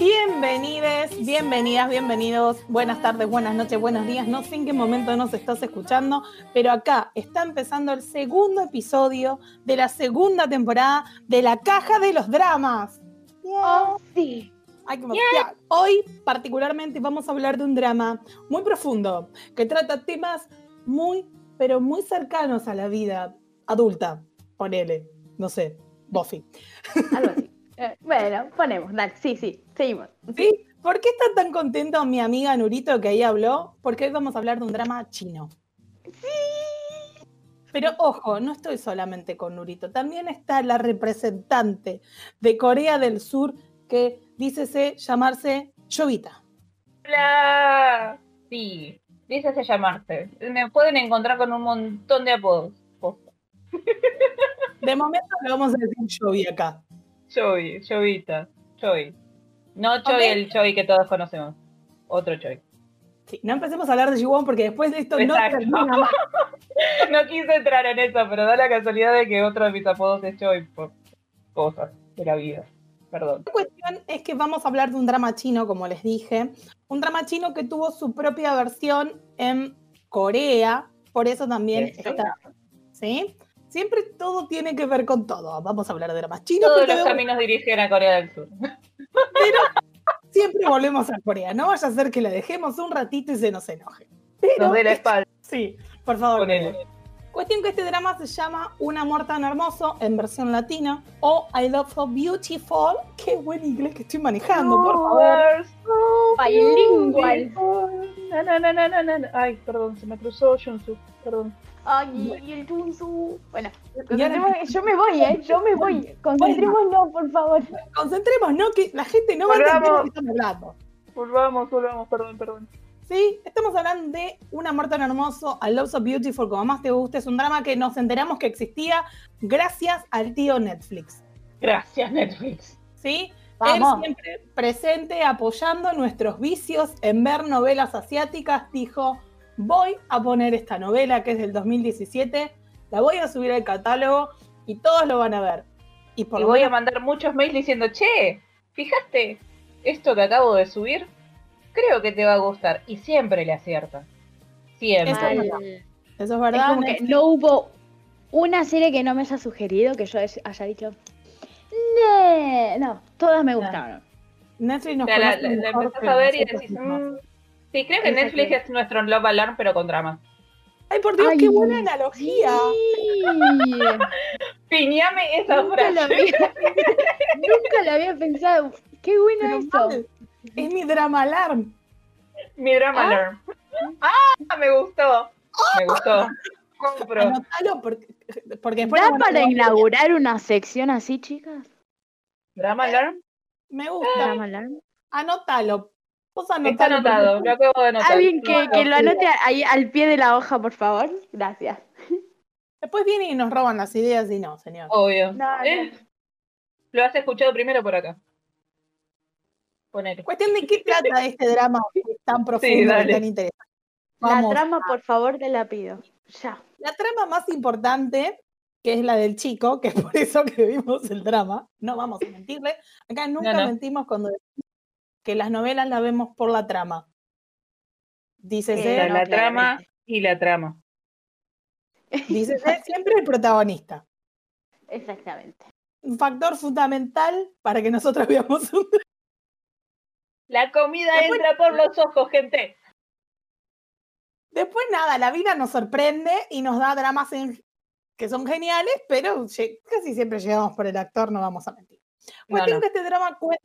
Bienvenides, bienvenidas, bienvenidos. Buenas tardes, buenas noches, buenos días. No sé en qué momento nos estás escuchando, pero acá está empezando el segundo episodio de la segunda temporada de La Caja de los Dramas. Oh, sí. Hoy particularmente vamos a hablar de un drama muy profundo que trata temas muy, pero muy cercanos a la vida adulta. Ponele, no sé, Buffy. Algo así. Eh, bueno, ponemos, dale, sí, sí, seguimos. ¿Sí? ¿Por qué está tan contento mi amiga Nurito que ahí habló? Porque hoy vamos a hablar de un drama chino. Sí. Pero ojo, no estoy solamente con Nurito, también está la representante de Corea del Sur que dícese llamarse Jovita. Hola. Sí, dícese llamarse. Me pueden encontrar con un montón de apodos. De momento le vamos a decir Jovi acá. Choi, Chovita, Choi. No Choi, Ok. el Choi que todos conocemos. Otro Choi. Sí, no empecemos a hablar de Jiwon porque después de esto no Exacto. termina más. No quise entrar en eso, pero da la casualidad de que otro de mis apodos es Choi por cosas de la vida. Perdón. La cuestión es que vamos a hablar de un drama chino, como les dije. Un drama chino que tuvo su propia versión en Corea, por eso también Eso. está. ¿Sí? Siempre todo tiene que ver con todo. Vamos a hablar de dramas chinos, Todos porque los caminos dirigen a Corea del Sur. siempre volvemos a Corea. No vaya a ser que la dejemos un ratito y se nos enoje. Pero, Nos dé la espalda. sí, por favor. Cuestión que este drama se llama Un amor tan hermoso en versión latina o I love so beautiful. Qué buen inglés que estoy manejando, por favor. Bilingual. No, no, no, no, no, no. Ay, perdón, se me cruzó Junsu. Perdón. Ay, y el Tunsu. Bueno, yo me voy, ¿eh? Yo me voy. Concentrémonos, por favor. Concentrémonos, ¿no? Que la gente no va a entender Volvamos. de qué estamos hablando. Volvamos, volvamos, perdón, perdón. Sí, estamos hablando de Un amor tan hermoso, I love so beautiful, como más te guste. Es un drama que nos enteramos que existía gracias al tío Netflix. Gracias, Netflix. ¿Sí? Vamos. Él siempre presente apoyando nuestros vicios en ver novelas asiáticas, dijo, voy a poner esta novela que es del 2017, la voy a subir al catálogo y todos lo van a ver. Y por Y lo voy a mandar muchos mails diciendo, che, ¿fijaste esto que acabo de subir? Creo que te va a gustar. Y siempre le acierta. Siempre. Eso es verdad. Al- eso es Es verdad. como que no hubo una serie que no me haya sugerido que yo haya dicho. "Nee". No, todas me gustaron. Netflix O nos sea, la, empezás a ver y decís, mismos. Sí, creo que. Netflix es nuestro Love Alarm, pero con drama. Ay, por Dios, Ay, qué buena analogía. Sí. Piñame esa Nunca lo frase. había, nunca lo había pensado. Qué bueno Pero esto. mal, Es mi drama alarm. Mi drama Ah. alarm. ¡Ah! Me gustó. Me gustó. Compro. Anotalo porque, porque después ¿Da nos van a para inaugurar una sección así, chicas? ¿Drama alarm? Me gusta. Drama Alarm. Anótalo. Está anotado. Lo acabo de anotar. Alguien que, No, que lo anote ahí al pie de la hoja, por favor. Gracias. Después vienen y nos roban las ideas y no, señor. Obvio. No, no. Eh, Lo has escuchado primero por acá. Cuestión de qué trata este drama tan profundo Sí, y tan interesante. La trama, por favor, te la pido. Ya. La trama más importante, que es la del chico, que es por eso que vimos el drama, no vamos a mentirle. Acá nunca no. mentimos cuando decimos que las novelas las vemos por la trama. Está no, la claramente. trama y la trama. dícese siempre el protagonista. Exactamente. Un factor fundamental para que nosotros veamos un La comida Después- entra por los ojos, gente. Después nada, la vida nos sorprende y nos da dramas en- que son geniales, pero casi siempre llegamos por el actor, no vamos a mentir. No, Cuestión no. que este drama cuenta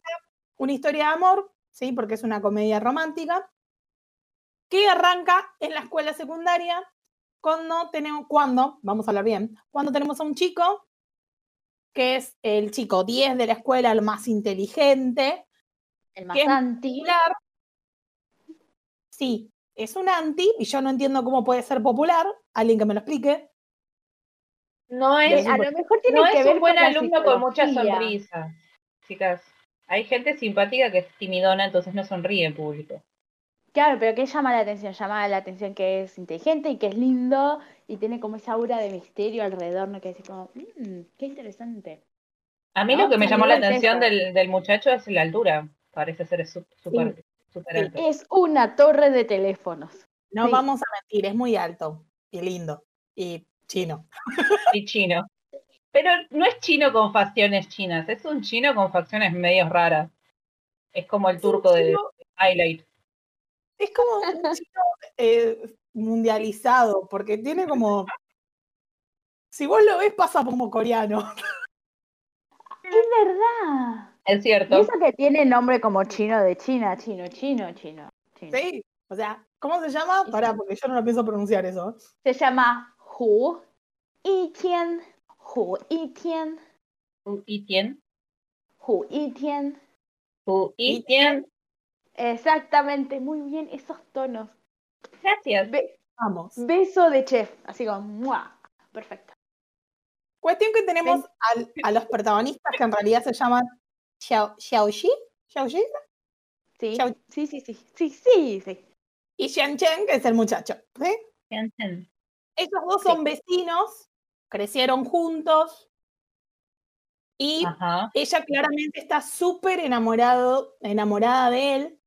una historia de amor, ¿sí? Porque es una comedia romántica, que arranca en la escuela secundaria cuando tenemos, cuando, vamos a hablar bien, cuando tenemos a un chico que es el chico 10 de la escuela, el más inteligente, El más anti. popular. Sí, es un anti y yo no entiendo cómo puede ser popular. Alguien que me lo explique. No es, A lo mejor tiene no que es ver un buen con alumno con mucha sonrisa. Chicas, hay gente simpática que es timidona, entonces no sonríe en público. Claro, pero ¿qué llama la atención? Llama la atención que es inteligente y que es lindo y tiene como esa aura de misterio alrededor, ¿no? Que es como, mmm, qué interesante. A mí No, lo que me llamó la es atención del, del muchacho es la altura. parece ser súper súper alto. Es una torre de teléfonos. No Sí. vamos a mentir, es muy alto y lindo y chino. Y chino. Pero no es chino con facciones chinas, es un chino con facciones medios raras. Es como el turco de Highlight. Es como un chino eh, mundializado, porque tiene como. Si vos lo ves, pasa como coreano. Es verdad. Es Y cierto. eso que tiene nombre como chino de China, chino, chino, chino. chino. ¿Sí? O sea, ¿cómo se llama? Pará, porque yo no lo pienso pronunciar eso. Se llama Hu Yitian. Hu Yitian. Hu Yitian. Hu Yitian. Hu Yitian. Exactamente, muy bien, esos tonos. Gracias. Be- Vamos. beso de chef, así como, ¡mua! Perfecto. Cuestión que tenemos al- a los protagonistas que en realidad se llaman Xiao, Xiaoxi, Xiaoxi Sí, sí, sí, sí, sí, sí, sí. y Xian Chen, que es el muchacho. ¿sí? Tianchen. Ellos dos son vecinos, crecieron juntos y Ajá. ella claramente está súper enamorado, enamorada de él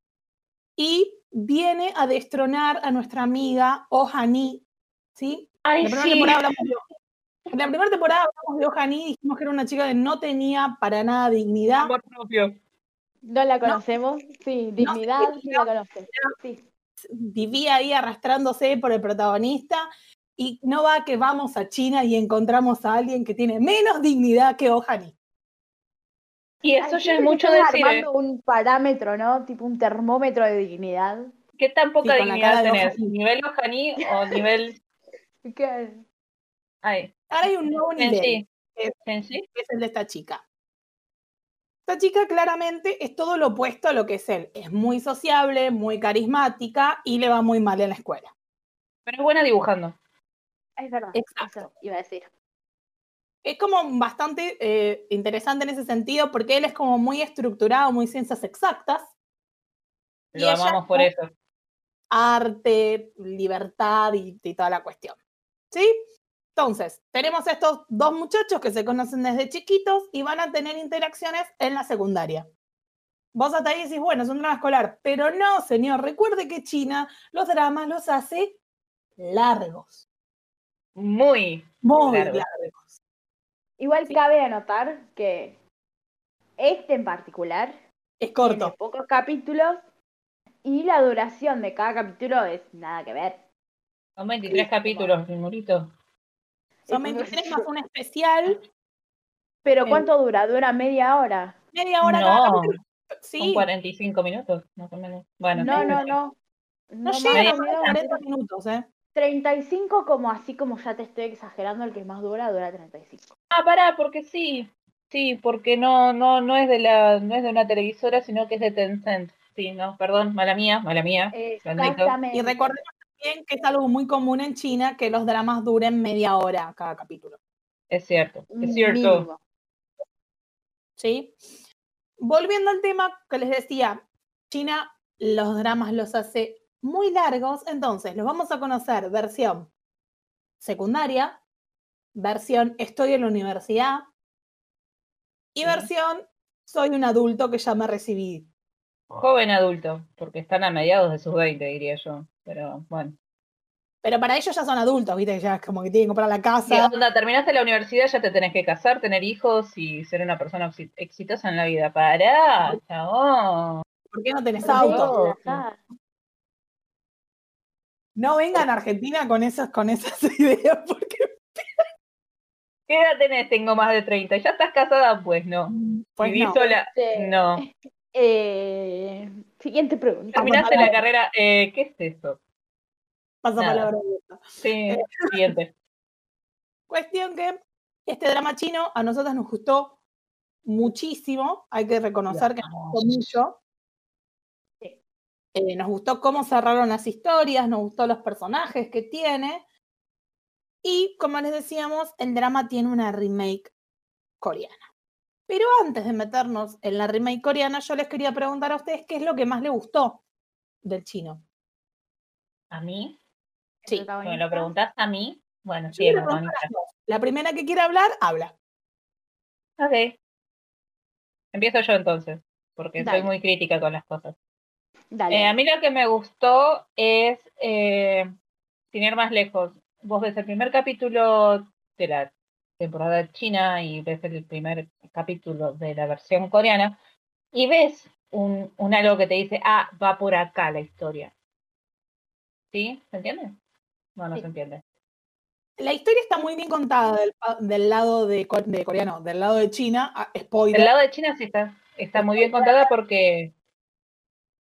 y viene a destronar a nuestra amiga Ohani, ¿sí? Ay, En la primera sí. temporada hablamos de, la primera temporada hablamos de Ohani, dijimos que era una chica que no tenía para nada dignidad, Amor propio. ¿No la conocemos? Sí, dignidad, sí la conocemos. Sí. vivía ahí arrastrándose por el protagonista y no va que vamos a China y encontramos a alguien que tiene menos dignidad que Ohani. Y eso Ay, ya es mucho decir, ¿eh? armando un parámetro, ¿no? Tipo un termómetro de dignidad. ¿Qué tan poca Sí, dignidad tenés? ¿Nivel Ohani o nivel... ¿Qué? Ay, Ahora hay un nuevo nivel, que es el de esta chica. Esta chica claramente es todo lo opuesto a lo que es él. Es muy sociable, muy carismática y le va muy mal en la escuela. Pero es buena dibujando. Es verdad. Exacto. Eso iba a decir. Es como bastante eh, interesante en ese sentido porque él es como muy estructurado, muy ciencias exactas. Y Lo ella amamos por eso. arte, libertad y, y toda la cuestión. ¿Sí? Entonces, tenemos estos dos muchachos que se conocen desde chiquitos y van a tener interacciones en la secundaria. Vos hasta ahí decís, bueno, es un drama escolar, pero no, señor, recuerde que China los dramas los hace largos, Muy. muy Largos. largos. Igual cabe anotar que este en particular Es tiene corto. pocos capítulos y la duración de cada capítulo es nada que ver. Son 23 capítulos, Rimurito. Son 23 más un especial, Pero Eh, ¿cuánto dura? ¿Dura media hora? media hora cada No, son Sí, 45 minutos, más o menos. Bueno, No, no, sí. no. no No llega más a o los menos 40 minutos, ¿eh? 35 como así como ya te estoy exagerando, el que más dura, dura 35. Ah, pará, porque sí. Sí, porque no, no, no es de la, no es de una televisora, sino que es de Tencent. Sí, no, perdón, mala mía, mala mía. Exactamente. Y recordemos también que es algo muy común en China que los dramas duren media hora cada capítulo. Es cierto, es cierto. Mínimo. ¿Sí? Volviendo al tema que les decía, China los dramas los hace muy largos, entonces los vamos a conocer versión secundaria, versión estoy en la universidad y Sí. versión soy un adulto que ya me recibí. Joven adulto, porque están a mediados de sus 20, diría yo. Pero bueno. Pero para ellos ya son adultos, ¿viste? Ya es como que tienen que comprar la casa. onda, terminaste la universidad, ya te tenés que casar, tener hijos y ser una persona exi- exitosa en la vida. Pará, chabón. ¿Por qué no tenés Por auto? No vengan a Argentina con esas, con esas ideas, porque ¿Qué edad tenés? Tengo más de 30. ¿Ya estás casada? Pues no. pues ¿Vivís no. sola? Sí. No. Eh, siguiente pregunta. ¿Terminaste la carrera? Eh, ¿Qué es eso? Pasa Nada. palabra. Sí, siguiente. Cuestión que este drama chino a nosotros nos gustó muchísimo, hay que reconocer que nos gustó mucho. Eh, nos gustó cómo cerraron las historias, nos gustó los personajes que tiene. Y como les decíamos, el drama tiene una remake coreana. Pero antes de meternos en la remake coreana, yo les quería preguntar a ustedes qué es lo que más les gustó del chino. ¿A mí? Sí, ¿Me lo preguntás a mí? Bueno, sí, quiero protagonista. preguntar a las dos. La primera que quiera hablar, habla. Ok. Empiezo yo entonces. porque Dale. soy muy crítica con las cosas. Dale. Eh, a mí lo que me gustó es, eh, sin ir más lejos, vos ves el primer capítulo de la temporada china y ves el primer capítulo de la versión coreana y ves un, un algo que te dice, ah, va por acá la historia. ¿Sí? ¿Se entiende? No, no Sí. se entiende. La historia está muy bien contada del, del lado de, de coreano, del lado de China. ah, Spoiler. El lado de China sí está, está muy bien contada porque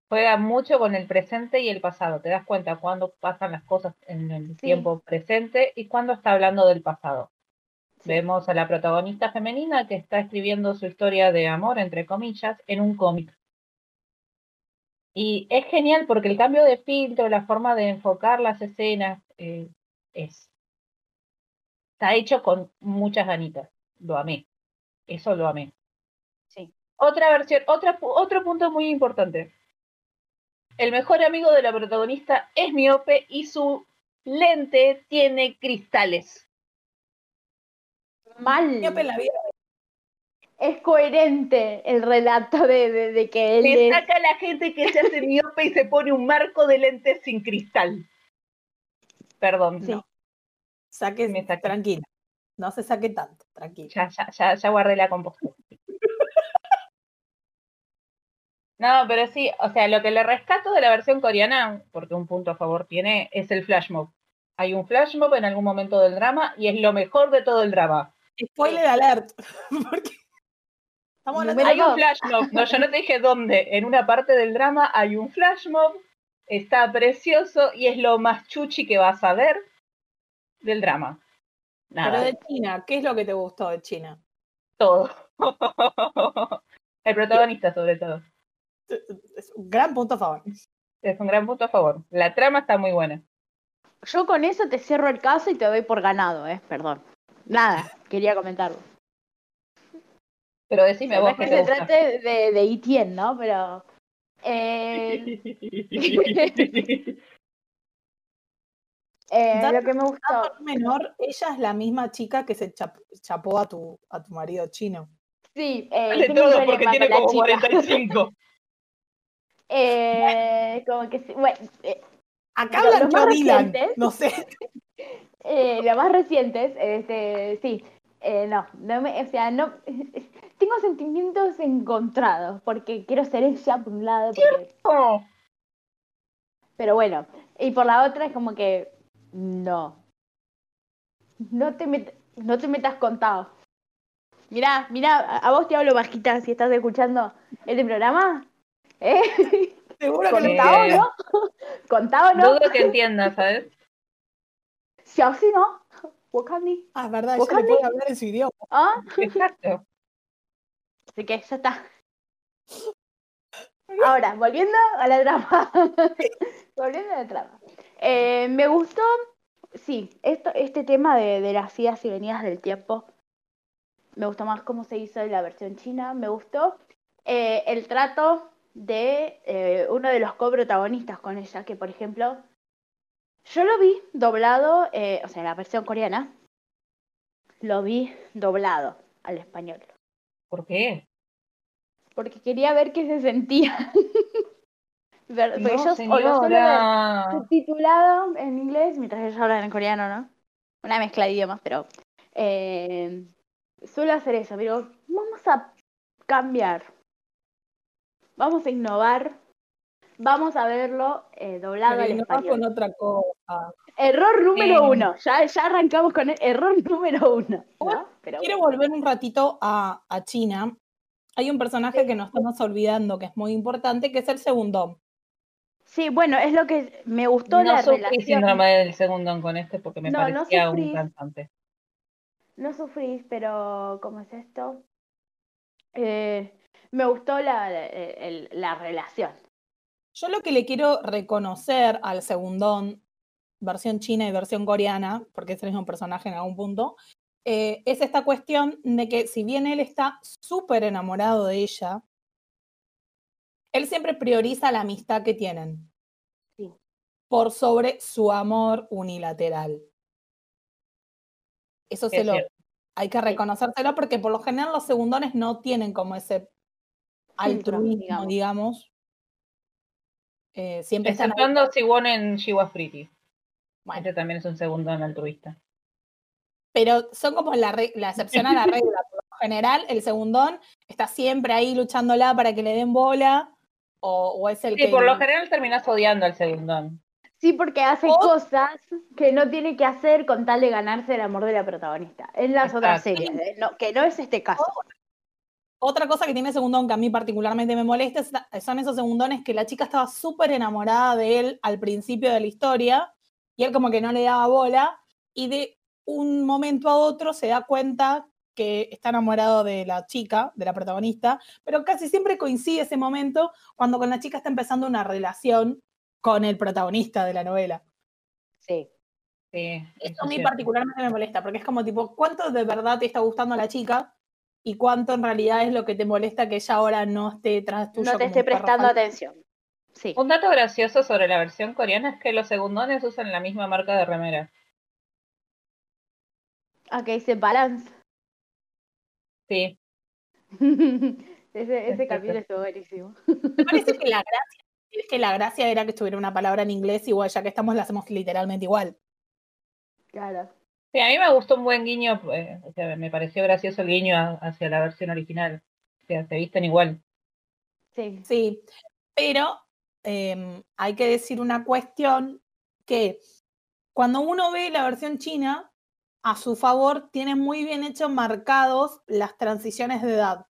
juega mucho con el presente y el pasado. Te das cuenta cuando pasan las cosas en el Sí. tiempo presente y cuando está hablando del pasado. Sí. Vemos a la protagonista femenina que está escribiendo su historia de amor, entre comillas, en un cómic. Y es genial porque el cambio de filtro, la forma de enfocar las escenas, eh, es. Está hecho con muchas ganitas. Lo amé. Eso lo amé. Sí. Otra versión, otra, otro punto muy importante. El mejor amigo de la protagonista es miope y su lente tiene cristales. Mal. Miope en la vida. Es coherente el relato de, de- de que él Le es. saca a la gente que se hace miope y se pone un marco de lentes sin cristal. Perdón, Sí. no, Saque, Me saqué. tranquila. No se saque tanto, tranquila. ya, ya, ya, ya guardé la compostura. No, pero sí, o sea, lo que le rescato de la versión coreana, porque un punto a favor tiene, es el flash mob. Hay un flash mob en algún momento del drama y es lo mejor de todo el drama. Spoiler alert. Porque estamos hablando Hay un flash mob, no, yo no te dije dónde. En una parte del drama hay un flash mob, está precioso y es lo más chuchi que vas a ver del drama. Pero Nada, de China, ¿qué es lo que te gustó de China? todo. El protagonista sobre todo. Es un gran punto a favor. Es un gran punto a favor. La trama está muy buena. Yo con eso te cierro el caso y te doy por ganado, ¿eh? Perdón. Nada, quería comentarlo. Pero decime No vos es qué que te se gusta. trate de, de Etienne, ¿no? Pero. eh, eh, lo que me gustó. Menor, ella es la misma chica que se chap- chapó a tu, a tu marido chino. Sí, eh, un todo, porque tiene como chica. 45. Eh, como que sí, bueno, eh, Acá blanqueó más recientes. No sé. eh, más recientes, este, sí, eh, no, no me, o sea, no, tengo sentimientos encontrados, porque quiero ser ella por un lado, porque- pero bueno, y por la otra es como que, no, no te, met- no te metas contado. Mirá, mirá, a a vos te hablo bajita si estás escuchando este programa. ¿Eh? Seguro que ¿Contado Eh, no? ¿Contado no? Dudo que entiendas, ¿sabes? Si así no, Wakandi. Ah, es verdad, ¿Vos ella le puede hablar en su idioma. ¿Ah? Exacto. Así que ya está. Ahora, volviendo a la trama. volviendo a la trama. Eh, me gustó, sí, esto, este tema de, de las idas y venidas del tiempo. Me gustó más cómo se hizo en la versión china. Me gustó eh, el trato de eh, uno de los coprotagonistas con ella, que por ejemplo, yo lo vi doblado, eh, o sea, en la versión coreana, lo vi doblado al español ¿Por qué? porque quería ver qué se sentía. Porque No, yo o lo señora. subtitulado en inglés, mientras ellos hablan en coreano, ¿no? Una mezcla de idiomas, pero eh, suelo hacer eso. Digo, vamos a cambiar, vamos a innovar, vamos a verlo eh, doblado al Pero no español. con otra cosa. Error número Sí. uno, ya, ya arrancamos con el error número uno. ¿no? Pero Quiero volver un ratito a, a China. Hay un personaje que nos estamos olvidando que es muy importante, que es el segundo. Sí, bueno, es lo que me gustó No la sufrí relación. síndrome del segundo con este porque me No, no parecía sufrí. un cantante. No sufrís, pero ¿cómo es esto? Eh, me gustó la, la, el- la relación. Yo lo que le quiero reconocer al segundón, versión china y versión coreana, porque es el mismo personaje en algún punto, eh, es esta cuestión de que si bien él está súper enamorado de ella, él siempre prioriza la amistad que tienen Sí. por sobre su amor unilateral. Eso se lo hay que reconocérselo porque por lo general los segundones no tienen como ese altruismo, digamos. digamos. Eh, siempre están. Exceptuando Siwon en She Was Pretty. Bueno, Este también es un segundo en altruista. pero son como la, excepción a la regla. Por lo general, el segundón está siempre ahí luchándola para que le den bola, o, o es el Sí, que... por lo general terminás odiando al segundón. Sí, porque hace O- cosas que no tiene que hacer con tal de ganarse el amor de la protagonista. En las otras series, ¿eh? No, que no es este caso. Otra cosa que tiene Segundón que a mí particularmente me molesta es- son esos segundones que la chica estaba súper enamorada de él al principio de la historia y él como que no le daba bola y de un momento a otro se da cuenta que está enamorado de la chica, de la protagonista, pero casi siempre coincide ese momento cuando con la chica está empezando una relación con el protagonista de la novela. Sí. Sí, Eso a mí cierto. particularmente me molesta, porque es como tipo, ¿cuánto de verdad te está gustando la chica? Y cuánto en realidad es lo que te molesta que ella ahora no esté tuyo. No te esté prestando atención. Sí. Un dato gracioso sobre la versión coreana es que los segundones usan la misma marca de remera. Acá dice balance. Sí, ese ese Es capítulo estuvo buenísimo. Me parece que la gracia, es que la gracia era que estuviera una palabra en inglés, igual ya que estamos la hacemos literalmente igual. Claro. Sí, a mí me gustó un buen guiño, eh, o sea, me pareció gracioso el guiño a- hacia la versión original. O sea, se visten igual. Sí. Sí, pero em, hay que decir una cuestión que cuando uno ve la versión china, a su favor tiene muy bien hecho marcados las transiciones de edad.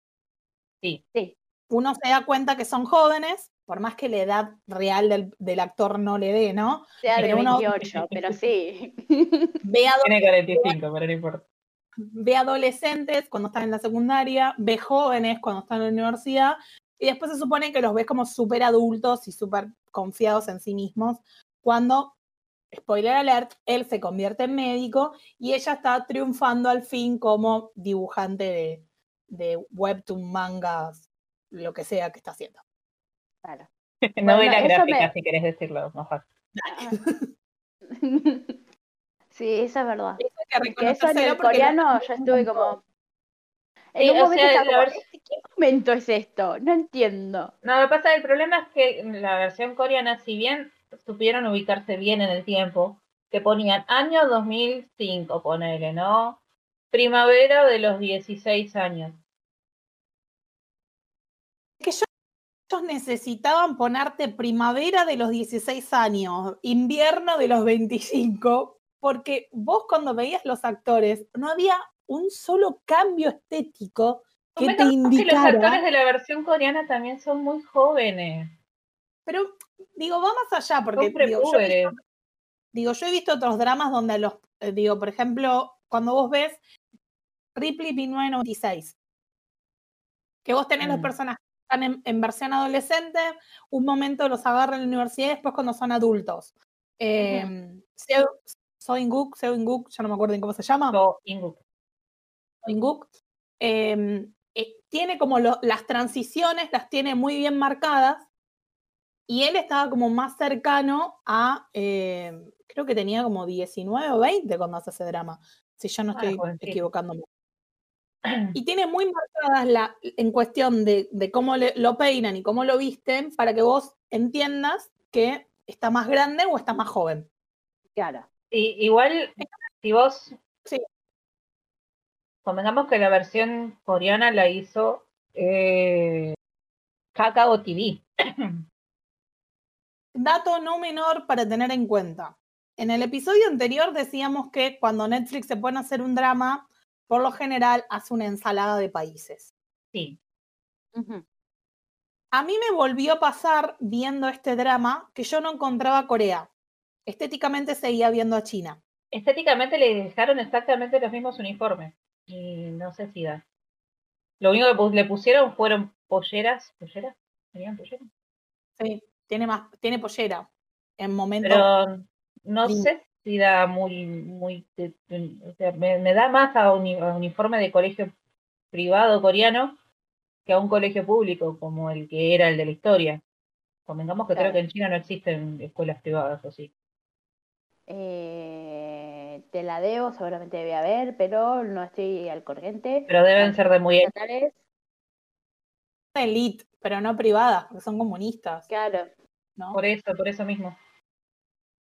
Sí, Sí. Uno se da cuenta que son jóvenes, por más que la edad real del, del actor no le dé, ¿no? Sea de Pero uno- 28, pero sí. Ve, tiene 45, pero no importa. ve adolescentes cuando están en la secundaria, ve jóvenes cuando están en la universidad, y después se supone que los ves como súper adultos y súper confiados en sí mismos, cuando, spoiler alert, él se convierte en médico y ella está triunfando al fin como dibujante de, de webtoon, mangas, lo que sea que está haciendo. Claro. Novela eso gráfica, me- si querés decirlo mejor. Sí, esa es verdad. Eso que eso en el coreano yo estuve como. En Sí, un o momento sea, estaba la como, vers- "¿Este ¿qué momento es esto? No entiendo. No, lo que pasa, el problema es que la versión coreana, si bien supieron ubicarse bien en el tiempo, que ponían año 2005, ponele, ¿no? Primavera de los 16 años. que yo- ellos necesitaban ponerte primavera de los 16 años, invierno de los 25, porque vos cuando veías los actores no había un solo cambio estético que te Convengamos que los indicara. actores de la versión coreana también son muy jóvenes. Pero digo, va más allá, porque digo yo, he prepúberes. visto, digo, yo he visto otros dramas donde los, eh, digo, por ejemplo, cuando vos ves Ripley 1996, que vos tenés los Mm. personajes que están en, en versión adolescente, un momento los agarran en la universidad y después cuando son adultos. Eh, Seo- So In-guk, Seo In-guk, ya no me acuerdo en cómo se llama. So In-guk. Inguk, eh, eh, tiene como lo- las transiciones, las tiene muy bien marcadas, y él estaba como más cercano a, eh, creo que tenía como 19 o 20 cuando hace ese drama, si yo no Ah, estoy jovencito. equivocándome. Y tiene muy marcadas la, en cuestión de, de cómo le- lo peinan y cómo lo visten para que vos entiendas que está más grande o está más joven. Claro. Y, igual, si vos. Sí. Convengamos que la versión coreana la hizo eh, Kakao TV. Dato no menor para tener en cuenta. En el episodio anterior decíamos que cuando Netflix se pone a hacer un drama, por lo general hace una ensalada de países. Sí. A mí me volvió a pasar viendo este drama que yo no encontraba Corea. Estéticamente seguía viendo a China. Estéticamente le dejaron exactamente los mismos uniformes. Y no sé si da. Lo único que le pusieron fueron polleras. ¿Polleras? ¿Tenían polleras? Sí, tiene más, tiene pollera. En momentos. Pero no sé si da muy, muy, te- o sea, me, me da más a, uni- a uniforme de colegio privado coreano que a un colegio público como el que era el de la historia. Convengamos que Claro. creo que en China no existen escuelas privadas o sí. Eh, te la debo, seguramente debe haber, pero no estoy al corriente. Pero deben ser de muy Estatales. elite, pero no privadas, porque son comunistas, Claro. ¿no? Por eso, por eso mismo.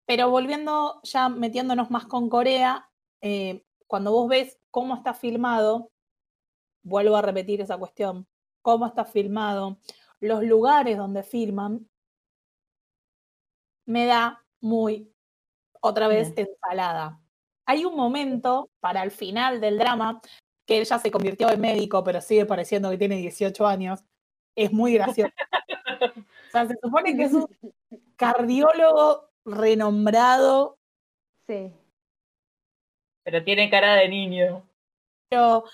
Pero volviendo, ya metiéndonos más con Corea, eh, cuando vos ves cómo está filmado, vuelvo a repetir esa cuestión, cómo está filmado, los lugares donde filman, me da muy, otra vez, ensalada. Hay un momento para el final del drama, que él ya se convirtió en médico, pero sigue pareciendo que tiene 18 años. Es muy gracioso. o sea, se supone que es un cardiólogo renombrado, Sí. Pero tiene cara de niño. pero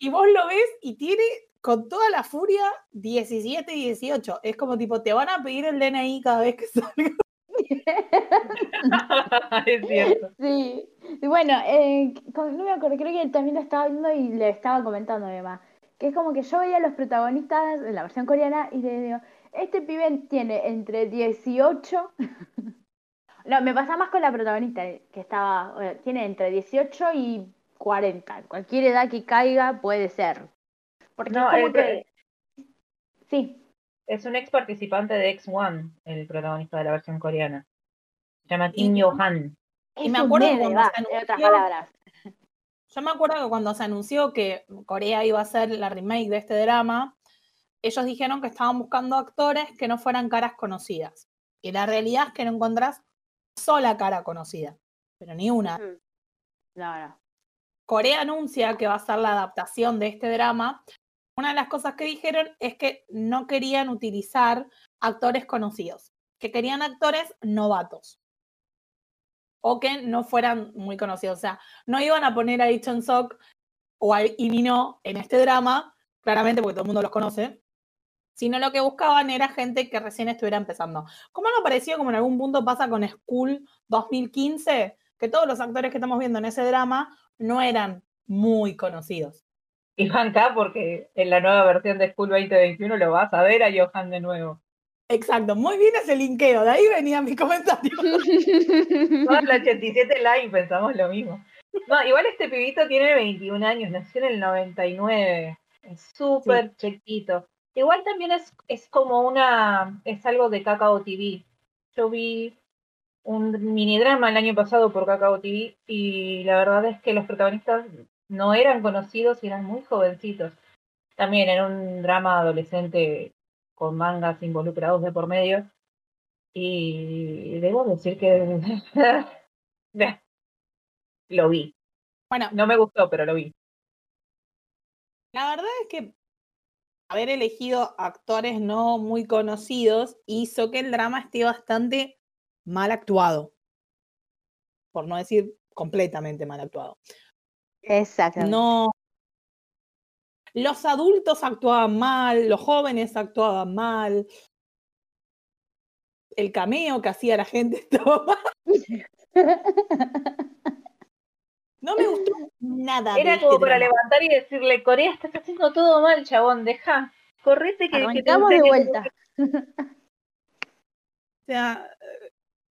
y vos lo ves y tiene con toda la furia 17 y 18. Es como tipo, te van a pedir el DNI cada vez que salga. es cierto. Sí, y bueno, eh, con- no me acuerdo, creo que también lo estaba viendo y le estaba comentando a mi mamá, que es como que yo veía a los protagonistas en la versión coreana y le digo, este pibe tiene entre 18, no, me pasa más con la protagonista, eh, que estaba, bueno, tiene entre 18 y 40, cualquier edad que caiga puede ser. Porque No, es como el- que... Sí, Es un ex participante de X1, el protagonista de la versión coreana. Se llama Kim Y- Yo-han. Y me acuerdo nene, cuando va, se en otras anunció- palabras. Yo me acuerdo que cuando se anunció que Corea iba a hacer la remake de este drama, ellos dijeron que estaban buscando actores que no fueran caras conocidas. Y la realidad es que no encontrás sola cara conocida, pero ni una. No, no. Corea anuncia que va a ser la adaptación de este drama. Una de las cosas que dijeron es que no querían utilizar actores conocidos, que querían actores novatos o que no fueran muy conocidos. O sea, no iban a poner a Lee Chun-sok o a Lee No en este drama, claramente porque todo el mundo los conoce, sino lo que buscaban era gente que recién estuviera empezando. Como algo parecido como en algún punto pasa con School 2015, que todos los actores que estamos viendo en ese drama no eran muy conocidos. Y van acá porque en la nueva versión de School 2021 lo vas a ver a Johan de nuevo. Exacto, muy bien ese linkeo, de ahí venía mi comentario. Todos los 87 Line pensamos lo mismo. No, igual este pibito tiene 21 años, nació en el 99. Es súper chiquito. Igual también es, es como una, es algo de Kakao TV. Yo vi un mini drama el año pasado por Kakao TV y la verdad es que los protagonistas no eran conocidos y eran muy jovencitos. También era un drama adolescente con mangas involucrados de por medio. Y debo decir que lo vi. Bueno, No me gustó, pero lo vi. la verdad es que haber elegido actores no muy conocidos hizo que el drama esté bastante mal actuado. Por no decir completamente mal actuado. Exacto. No. Los adultos actuaban mal, los jóvenes actuaban mal. El cameo que hacía la gente estaba mal. No me gustó nada. Era este como para drama. levantar y decirle, Corea, estás haciendo todo mal, chabón, deja. Correte que, que te Arrancamos de vuelta. O sea,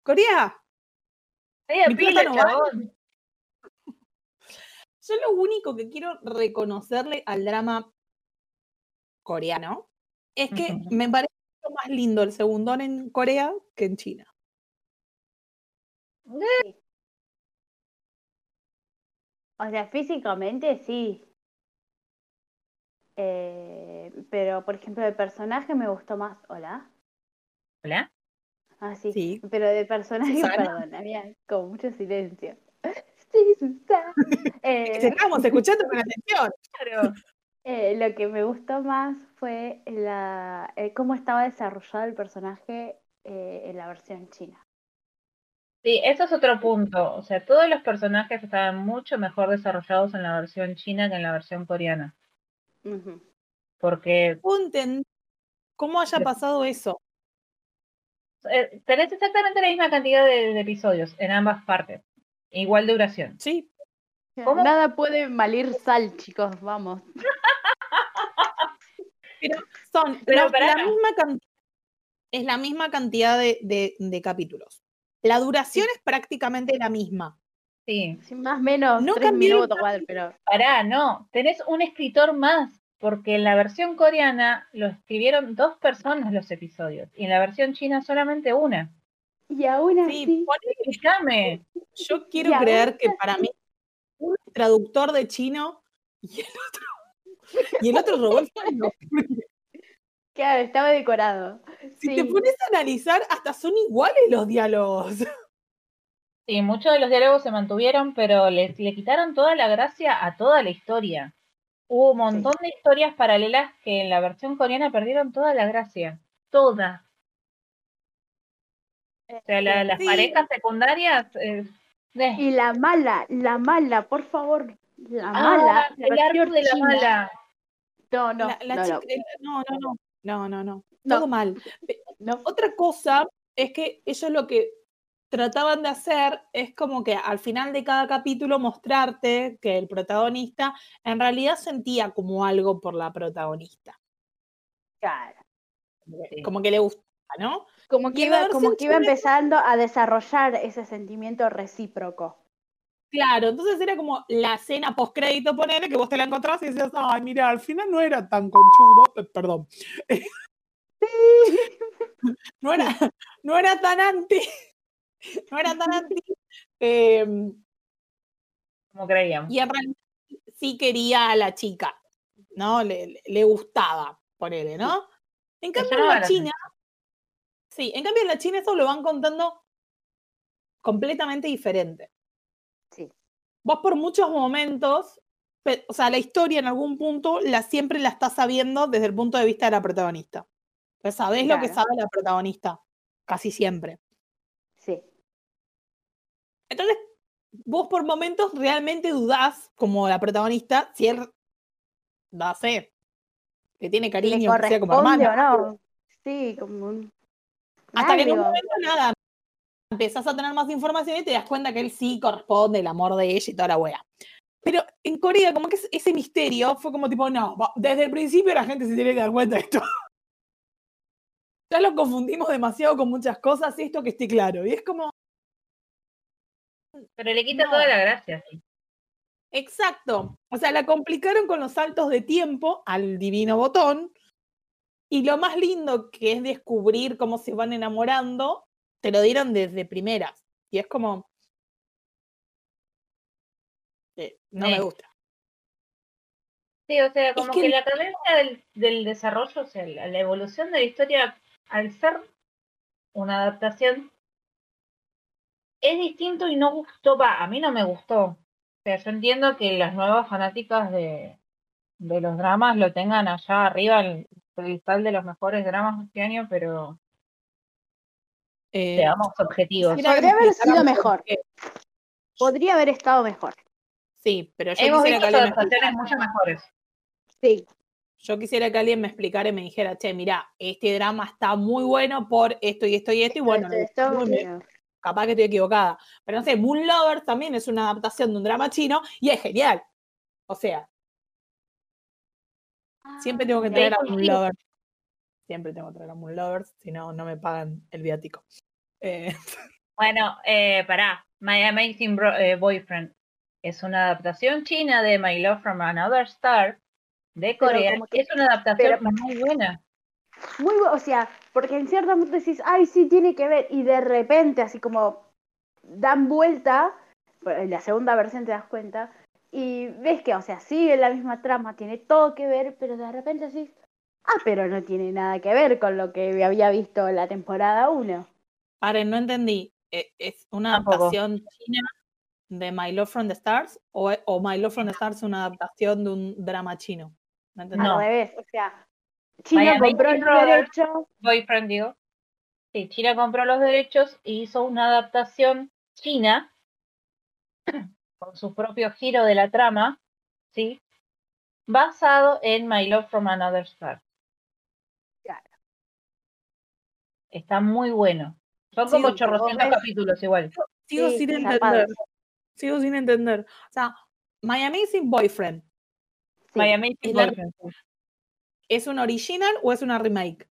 Corea, plata pila, no vale. chabón. yo lo único que quiero reconocerle al drama coreano es que me parece mucho más lindo el segundón en Corea que en China. O sea, físicamente sí. Eh, pero, por ejemplo, de personaje me gustó más. ¿Hola? ¿Hola? Ah, sí. Sí. Pero de personaje, Susana. perdón, había como mucho silencio. Sí, Susana. Eh, Se estábamos escuchando con atención. Claro. eh, lo que me gustó más fue la, eh, cómo estaba desarrollado el personaje eh, en la versión china. Sí, eso es otro punto. O sea, todos los personajes estaban mucho mejor desarrollados en la versión china que en la versión coreana. Porque entender cómo haya pasado eso. eh, tenés exactamente la misma cantidad de, de episodios en ambas partes. Igual duración. Sí, ¿Cómo? Nada puede malir sal, chicos, vamos. pero son Pero la misma cantidad, es la misma cantidad de, de- de capítulos. La duración es prácticamente la misma. Sí. Sí, más o menos No tres minutos, pero Pará, no. Tenés un escritor más. porque en la versión coreana lo escribieron dos personas los episodios y en la versión china solamente una. Y aún así. Sí, Explícame. yo quiero creer que para mí un traductor de chino y el otro y el otro robó el. Claro, estaba decorado. Si Sí. te pones a analizar, hasta son iguales los diálogos. Sí, muchos de los diálogos se mantuvieron, pero le, le quitaron toda la gracia a toda la historia. Hubo un montón de historias paralelas que en la versión coreana perdieron toda la gracia. Toda. O sea, la- las Sí. parejas secundarias. eh, eh. Y la mala, la mala, por favor. La Ah, mala. la el versión de la mala. No, no, La- la no, chica- no, no, no, no, no, no, todo mal. no. Otra cosa es que ellos lo que trataban de hacer es como que al final de cada capítulo mostrarte que el protagonista en realidad sentía como algo por la protagonista. Claro. Sí. Como que le gustaba, ¿no? Como que iba, como que iba empezando a desarrollar ese sentimiento recíproco. Claro, entonces era como la escena post-crédito, ponele, que vos te la encontrás y decías, ay, mira, al final no era tan conchudo, eh, perdón, no era, no era tan anti, no era tan anti, em, Como creíamos. y en realidad sí quería a la chica, ¿no? Le, le- le gustaba, ponele, ¿no? En cambio en la China, sí, en cambio en la China eso lo van contando completamente diferente. Vos por muchos momentos, o sea, la historia en algún punto la siempre la estás sabiendo desde el punto de vista de la protagonista. Pues sabés lo que sabe la protagonista, casi siempre. Sí. Entonces, vos por momentos realmente dudás, como la protagonista, si él da fe, que tiene ¿Le cariño, que sea como corresponde hermana. o no? Sí, como un. Hasta que en un momento nada, empezás a tener más información y te das cuenta que él sí corresponde, el amor de ella y toda la wea. Pero en Corea, como que es- ese misterio fue como tipo, no, desde el principio la gente se tiene que dar cuenta de esto. ya lo confundimos demasiado con muchas cosas y esto que esté claro. Y es como, Pero le quita No. toda la gracia. sí. Exacto. O sea, la complicaron con los saltos de tiempo al divino botón. Y lo más lindo que es descubrir cómo se van enamorando, te lo dieron desde primeras. Y es como. eh, no me gusta. Sí, o sea, como que la cadencia del, del desarrollo, o sea, la, la evolución de la historia, al ser una adaptación, es distinto y no gustó, va, a mí no me gustó. O sea, yo entiendo que las nuevas fanáticas de, de los dramas lo tengan allá arriba, el pedestal de los mejores dramas de este año, pero Eh, seamos objetivos. Podría haber sido mejor. Podría haber estado mejor. Sí, pero yo Hemos quisiera, visto que alguien me adaptaciones explicara, mucho mejores. Sí. yo quisiera que alguien me explicara y me dijera, che, mira, este drama está muy bueno por esto y esto y esto, y bueno, Esto, esto, capaz que estoy equivocada. Pero no sé, Moon Lover también es una adaptación de un drama chino y es genial. O sea, siempre tengo que traer a Moon. Lover. Siempre tengo que traer a Moon Lovers, si no, no me pagan el viático. Eh, Bueno, eh, pará. My Amazing Bro- eh, Boyfriend es una adaptación china de My Love from Another Star de Corea. que- es una adaptación pero- muy buena. Muy bu- o sea, porque en cierto momento decís, ay, sí, tiene que ver, y de repente, así como dan vuelta, pues, en la segunda versión te das cuenta, y ves que, o sea, sigue la misma trama, tiene todo que ver, pero de repente decís, ah, pero no tiene nada que ver con lo que había visto la temporada 1. paren, no entendí. Eh, ¿Es una Tampoco. adaptación china de My Love from the Stars? ¿O, o My Love from the Stars es una adaptación de un drama chino? No entendí. No. Al revés, o sea, China My compró el Amazing Brother. derecho, Boyfriend, digo. Sí, China compró los derechos y hizo una adaptación china con su propio giro de la trama, ¿sí? Basado en My Love from Another Star. Claro. Está muy bueno. Son como chorrocientos ves- capítulos igual. Sigo Sí, sin entender. Sigo sin entender. O sea, My Amazing Boyfriend, sí, My Amazing la- Boyfriend. ¿es un original o es una remake?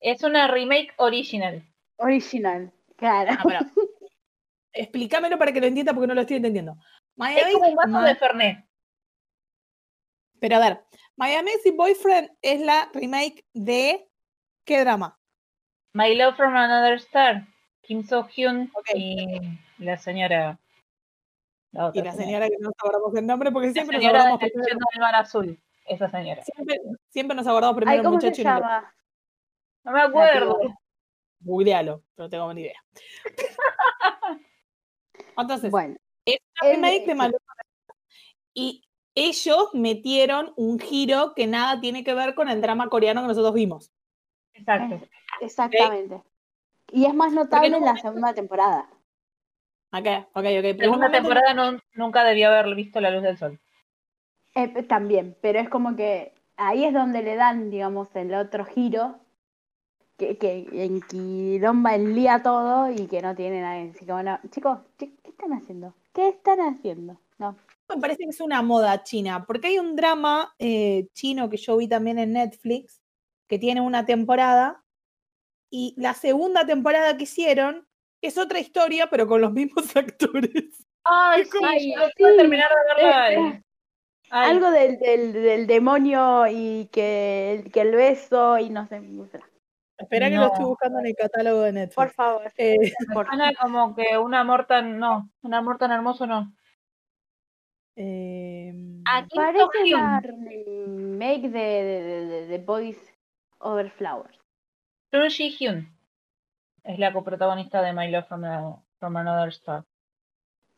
Es una remake original. original, claro. Ah, explícamelo para que lo entienda porque no lo estoy entendiendo. My Es como un vaso My- de Fernet. Pero a ver, My Amazing Boyfriend es la remake de ¿qué drama? My Love from Another Star. Kim So Hyun y la señora. La Y otra la señora que no nos acordamos el nombre porque La siempre nos señora acordamos de primero. Yendo al Mar Azul. Esa señora. Siempre, siempre nos acordamos Ay, primero el ¿cómo se muchacho y no lo- llama? No me acuerdo. Googlealo, no tengo ni idea. Entonces, Bueno, es una el- remake de. Maluma. Y ellos metieron un giro que nada tiene que ver con el drama coreano que nosotros vimos. Exacto. Eh, exactamente. Y es más notable en la momento- segunda temporada. Ok, ok, ok. Pero Segunda momento- temporada no- nunca debió haber visto la luz del sol. Eh, también, pero es como que ahí es donde le dan, digamos, el otro giro, que, que en Quilomba enlía todo y que no tiene nadie. Así como, no, chicos, ¿qué, qué están haciendo? ¿Qué están haciendo? No. me parece que es una moda china, porque hay un drama eh, chino que yo vi también en Netflix, que tiene una temporada, y la segunda temporada que hicieron es otra historia, pero con los mismos actores. Ay, Es como- sí, Ay, terminar de verla. Y- Ay, Algo del, del, del demonio y que, que el beso y no sé. Espera que lo estoy buscando en el catálogo de Netflix. Por favor. Eh, por- como que un amor tan, no, un amor tan hermoso no. em, Kim Parece una remake de, de, de, de- de Boys Over Flowers. Jung Ji-hyun es la coprotagonista de My Love from, a- from Another Star.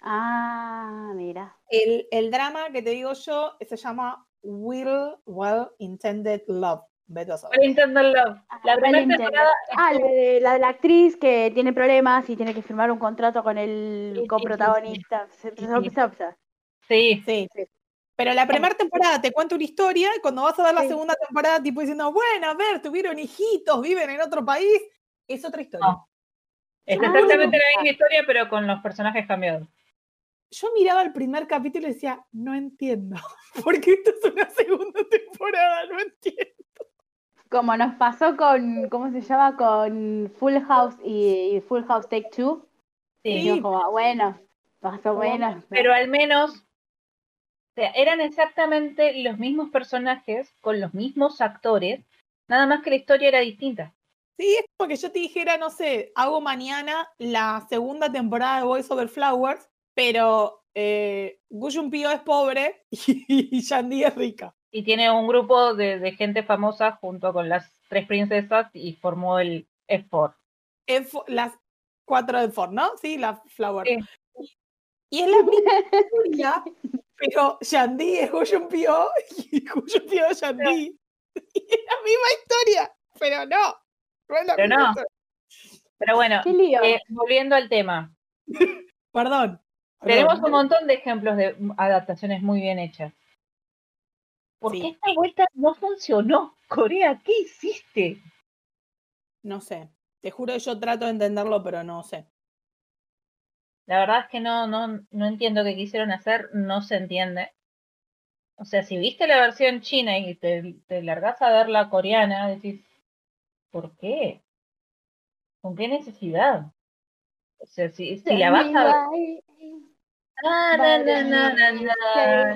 Ah, mira. el, el drama que te digo yo se llama Will Well Intended Love. Well Intended Love. La Well primera Intended. temporada Ah, la de, la de la actriz que tiene problemas y tiene que firmar un contrato con Sí, el sí, sí, coprotagonista. sí. Sí. Sí, Sí. Pero la primera temporada te cuenta una historia y cuando vas a ver la Sí. segunda temporada, tipo diciendo, bueno, a ver, tuvieron hijitos, viven en otro país, es otra historia. No. es Ah. exactamente la misma historia, pero con los personajes cambiados. Yo miraba el primer capítulo y decía, no entiendo, porque esto es una segunda temporada, no entiendo. Como nos pasó con, ¿cómo se llama? Con Full House y, y Full House Take Two. Sí. Y yo como, bueno, más o menos. Pero al menos o sea, eran exactamente los mismos personajes con los mismos actores, nada más que la historia era distinta. Sí, es como que yo te dijera, no sé, hago mañana la segunda temporada de Voice Over Flowers, pero eh, Gu Pio es pobre y, Yandy es rica. Y tiene un grupo de, de gente famosa junto con las tres princesas y formó el F4. Es fo- las cuatro de Ford, ¿no? Sí, la Flower. Sí. Y es la misma historia, pero Yandy es Gu Pio y Gu Pio es Yandy. Y es la misma historia, pero no. No es la Pero misma no. historia. Pero bueno, Qué lío. eh, volviendo al tema. Perdón. Tenemos perdón. un montón de ejemplos de adaptaciones muy bien hechas. ¿Por Sí. qué esta vuelta no funcionó? Corea, ¿qué hiciste? No sé. Te juro que yo trato de entenderlo, pero no sé. La verdad es que no, no, no entiendo qué quisieron hacer, no se entiende. O sea, si viste la versión china y te, te largas a ver la coreana, decís, ¿por qué? ¿Con qué necesidad? O sea, si, si la vas a ver. Ah, na, na,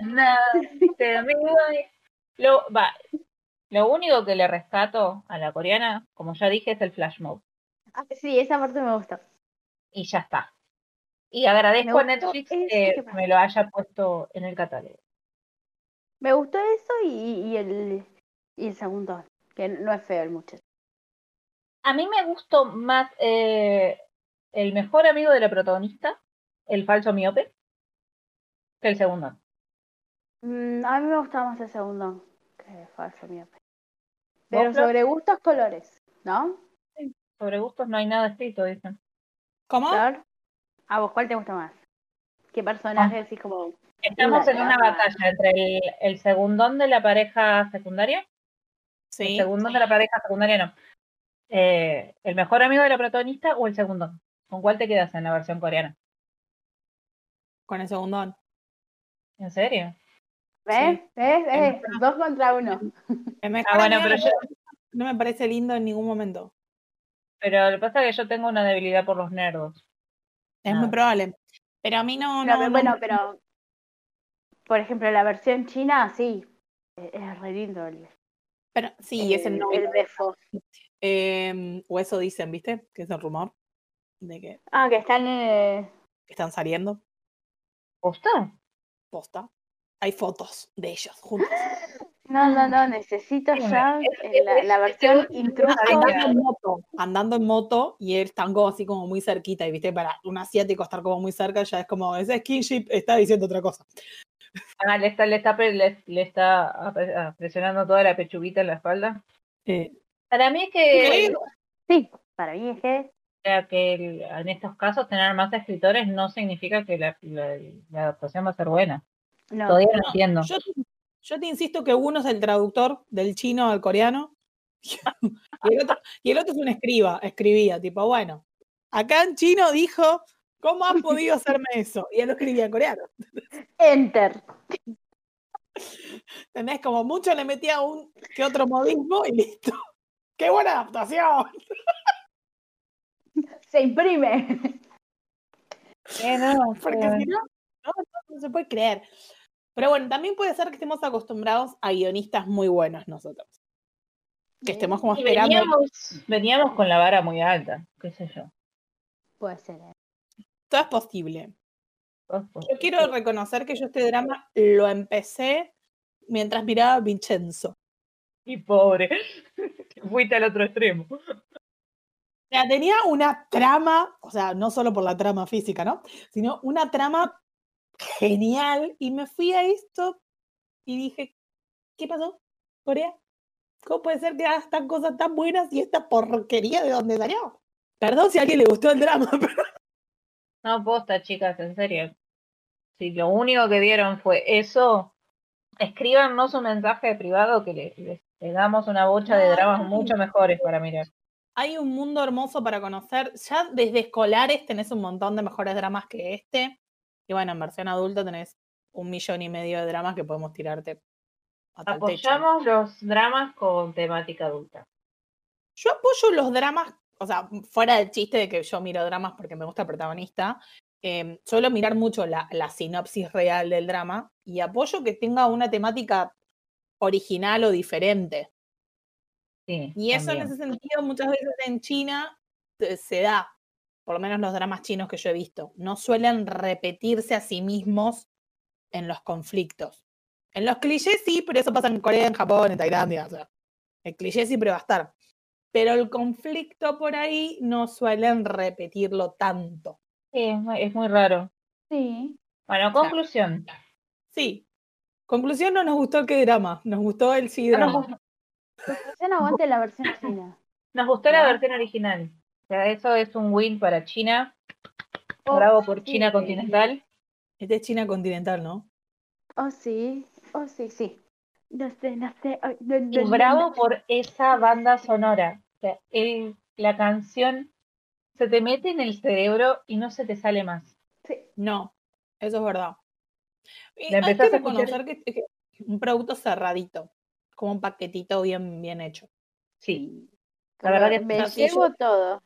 na, why. Lo, va, lo único que le rescato a la coreana, como ya dije, es el flash mode. Ah, Sí, esa parte me gusta. Y ya está. Y agradezco a Netflix que me lo haya puesto en el catálogo. Me gustó eso y, y el, y el segundo, que no es feo el muchacho. A mí me gustó más eh, el mejor amigo de la protagonista, el falso miope, que el segundo. Mm, a mí me gustaba más el segundo que falso miope. Pero sobre gustos, colores, ¿no? Sobre gustos no hay nada escrito, dicen. ¿Cómo? ¿A vos cuál te gusta más? ¿Qué personaje así como... Estamos en una batalla entre el, el segundón de la pareja secundaria. El Sí. segundón de la pareja secundaria no. Eh, ¿El mejor amigo de la protagonista o el segundón? ¿Con cuál te quedas en la versión coreana? Con el segundón. ¿En serio? ¿Ves? ¿Ves? ¿Ves? Dos contra uno. El mejor Ah, bueno, pero no- yo- no me parece lindo en ningún momento. Pero lo que pasa es que yo tengo una debilidad por los nerdos. Es muy probable. Pero a mí no. Pero no- bueno, pero... Por ejemplo, la versión china, sí. es re lindo el, Pero sí, es el el, novio. el befo. Em, o eso dicen, ¿viste? Que es el rumor de que Ah, que están eh, están saliendo. ¿Posta? Posta. Hay fotos de ellos juntos. No, no, no, necesito Sí, ya eh, la, versión intruso. andando en moto, andando en moto y él están como así como muy cerquita y viste, para un asiático estar como muy cerca ya es como, ese skinship está diciendo otra cosa. Ah, le está, le está, le, le está ah, presionando toda la pechuguita en la espalda. Eh, Para mí es que, Sí, para mí es que que el- en estos casos tener más escritores no significa que la, la- la adaptación va a ser buena. no. Todavía no No, entiendo. yo, yo te insisto que uno es el traductor del chino al coreano y el otro, y el otro es un escriba, escribía, tipo, bueno, acá en chino dijo, ¿cómo has podido hacerme eso? Y él lo escribía en coreano. Enter. ¿Entendés? Como mucho le metía un que otro modismo y listo. ¡Qué buena adaptación! Se imprime. Eh, no, Porque si no, no, no, no se puede creer. Pero bueno, también puede ser que estemos acostumbrados a guionistas muy buenos nosotros. Que estemos como y esperando. veníamos, veníamos con la vara muy alta, qué sé yo. Puede ser. eh. Todo es posible. Pues, pues, Yo quiero reconocer que yo este drama lo empecé mientras miraba Vincenzo. Y pobre, fuiste al otro extremo. O sea, tenía una trama, o sea, no solo por la trama física, ¿no? Sino una trama genial. Y me fui a esto y dije, ¿qué pasó? Corea, ¿cómo puede ser que hagas tan cosas tan buenas y esta porquería de dónde salió? Perdón si a alguien le gustó el drama, pero No, posta, chicas, en serio. Si lo único que vieron fue eso, escríbanos un mensaje privado que le, les- le damos una bocha de dramas mucho mejores para mirar. hay un mundo hermoso para conocer. Ya desde escolares tenés un montón de mejores dramas que este. Y bueno, en versión adulta tenés un millón y medio de dramas que podemos tirarte techo. Apoyamos los dramas con temática adulta. Yo apoyo los dramas, o sea, fuera del chiste de que yo miro dramas porque me gusta el protagonista, eh, suelo mirar mucho la, la sinopsis real del drama y apoyo que tenga una temática original o diferente. Sí, Y eso en ese sentido muchas veces en China eh, se da, por lo menos los dramas chinos que yo he visto, no suelen repetirse a sí mismos en los conflictos. En los clichés sí, pero eso pasa en Corea, en Japón, en Tailandia, o sea, el cliché siempre va a estar. Pero el conflicto por ahí no suelen repetirlo tanto. Sí, es muy, es muy raro. Sí. Bueno, conclusión. Sí. Conclusión, no nos gustó el que drama, nos gustó el sí No drama. gustó- Conclusión, aguante la versión china. nos gustó la ¿No? versión original. O sea, eso es un win para China. Oh, Bravo por sí. China continental. Este es China continental, ¿no? Oh, sí. Oh, sí, sí. No sé, no sé. Ay, no, no, Y bravo no. por esa banda sonora. O sea, el, la canción se te mete en el cerebro y no se te sale más. Sí. No, eso es verdad. Y hay que reconocer que que es un producto cerradito, como un paquetito bien, bien hecho. Sí. La verdad que me llevo todo.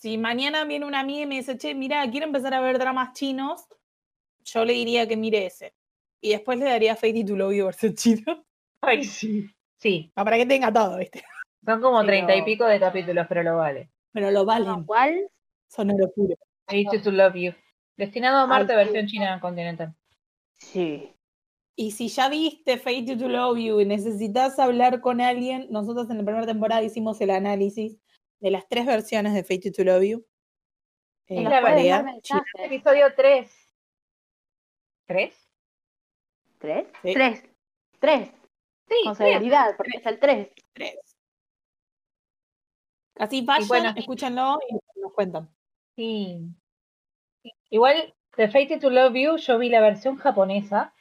Si mañana viene una amiga y me dice, che, mira, quiero empezar a ver dramas chinos, yo le diría que mire ese. Y después le daría Fate to Love You versión chino. Ay, sí. Sí, Para que tenga todo, ¿viste? son como Pero- treinta y pico de capítulos, pero lo vale. Pero lo valen, ¿Cuál? son oro puro. I used to love you. Destinado a Marte, Ay, sí. versión China continental. Sí. Y si ya viste Fate to Love You y necesitas hablar con alguien, nosotros en la primera temporada hicimos el análisis de las tres versiones de Fate to Love You. Eh, China, mensajes. Episodio 3. ¿Tres? ¿Tres? Sí. Tres. Tres. Sí, Con tres. severidad, porque es el tres. tres. Así vayan, bueno, escúchenlo y nos cuentan. Sí. Igual, de Fate to Love You, yo vi la versión japonesa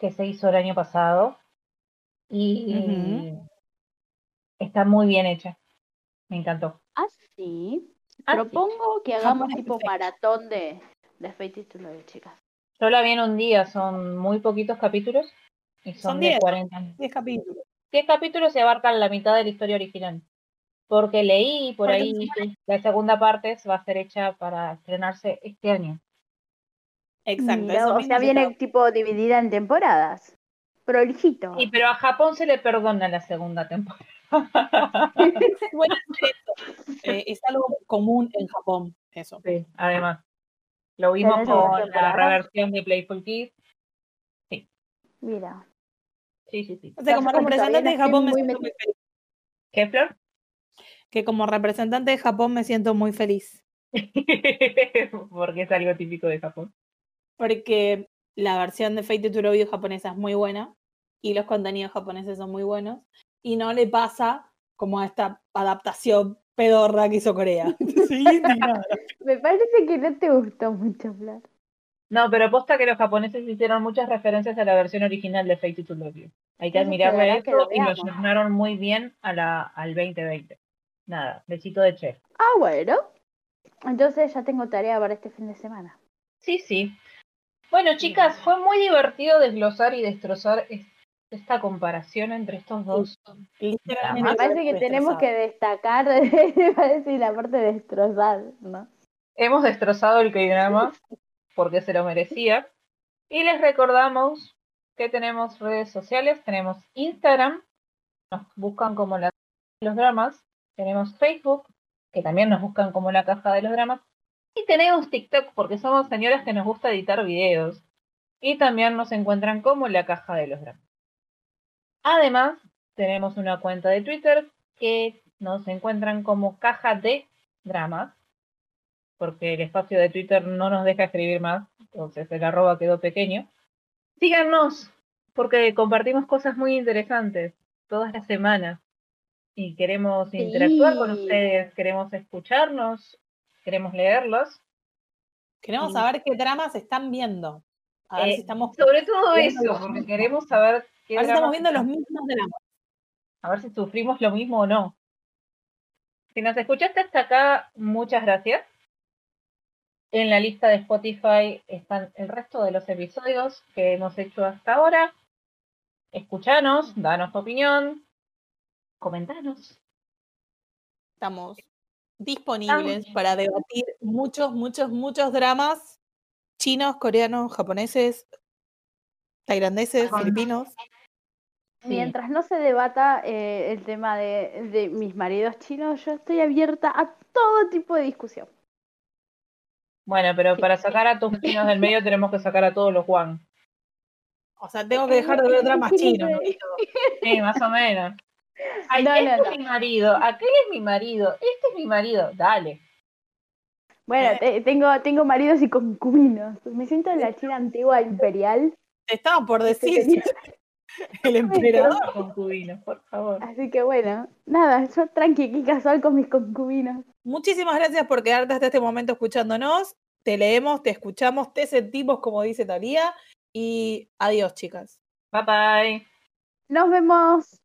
que se hizo el año pasado y está muy bien hecha. Me encantó. Ah, sí. Ah, sí. Propongo que hagamos tipo maratón de, de Fate Love, chicas. Yo la vi en un día, son muy poquitos capítulos y son, Son de diez. 40. 10 capítulos. 10 capítulos se abarcan la mitad de la historia original. Porque leí por Porque ahí que la segunda parte va a ser hecha para estrenarse este año. Exacto. Mira, eso o sea, se viene estaba- tipo dividida en temporadas. prolijito. Sí, pero a Japón se le perdona la segunda temporada. Bueno, eh, es algo común en Japón, eso. Sí, además. Lo vimos ¿Tenés segunda con la reversión de Playful Kids. Mira. Sí, sí, sí. O sea, como representante de Japón me siento muy feliz. ¿Qué, Flor? Que como representante de Japón me siento muy feliz. Porque es algo típico de Japón. Porque la versión de Fate to Love japonesa es muy buena y los contenidos japoneses son muy buenos. Y no le pasa como a esta adaptación pedorra que hizo Corea. Sí. Me parece que no te gustó mucho, Flor. No, pero posta que los japoneses hicieron muchas referencias a la versión original de Fate to Love You. Hay que Eso admirarle quedará que lo eso y lo llenaron muy bien a la, al 2020. Nada, besito de chef. Ah, bueno. Entonces ya tengo tarea para este fin de semana. Sí, sí. Bueno, chicas, fue muy divertido desglosar y destrozar es- esta comparación entre estos dos. Me parece que tenemos que destacar, me parece la parte de destrozar, ¿no? Hemos destrozado el K-drama porque se lo merecía. Y les recordamos que tenemos redes sociales, tenemos Instagram, nos buscan como la de los dramas, tenemos Facebook, que también nos buscan como la caja de los dramas, y tenemos TikTok porque somos señoras que nos gusta editar videos. Y también nos encuentran como la caja de los dramas. Además, tenemos una cuenta de Twitter que nos encuentran como caja de dramas porque el espacio de Twitter no nos deja escribir más, entonces el arroba quedó pequeño. Síganos, porque compartimos cosas muy interesantes todas las semanas y queremos interactuar con ustedes, queremos escucharnos, queremos leerlos. Queremos Sí. saber qué dramas están viendo. A ver Eh, si estamos, Sobre todo eso, porque queremos saber qué a ver si estamos viendo los mismos dramas. a ver si sufrimos lo mismo o no. Si nos escuchaste hasta acá, muchas gracias. En la lista de Spotify están el resto de los episodios que hemos hecho hasta ahora. Escuchanos, danos tu opinión, comentanos. Estamos disponibles para debatir muchos, muchos, muchos dramas chinos, coreanos, japoneses, tailandeses, Ajá. filipinos. Sí. Mientras no se debata eh, el tema de, de mis maridos chinos, yo estoy abierta a todo tipo de discusión. Bueno, pero Sí. para sacar a tus chinos del medio tenemos que sacar a todos los Juan. O sea, tengo que dejar de ver dramas chinos. ¿no? Sí, más o menos. Ay, No, este no, es no. mi marido, aquel es mi marido, este es mi marido, dale. Bueno, Eh. te- tengo, tengo maridos y concubinos. Me siento en la China antigua imperial. Te estaba por decir tenía- el emperador. Concubinos, por favor. Así que bueno, nada, yo tranqui, aquí casual con mis concubinos. Muchísimas gracias por quedarte hasta este momento escuchándonos. Te leemos, te escuchamos, te sentimos, como dice Talía. Y adiós, chicas. Bye bye. Nos vemos.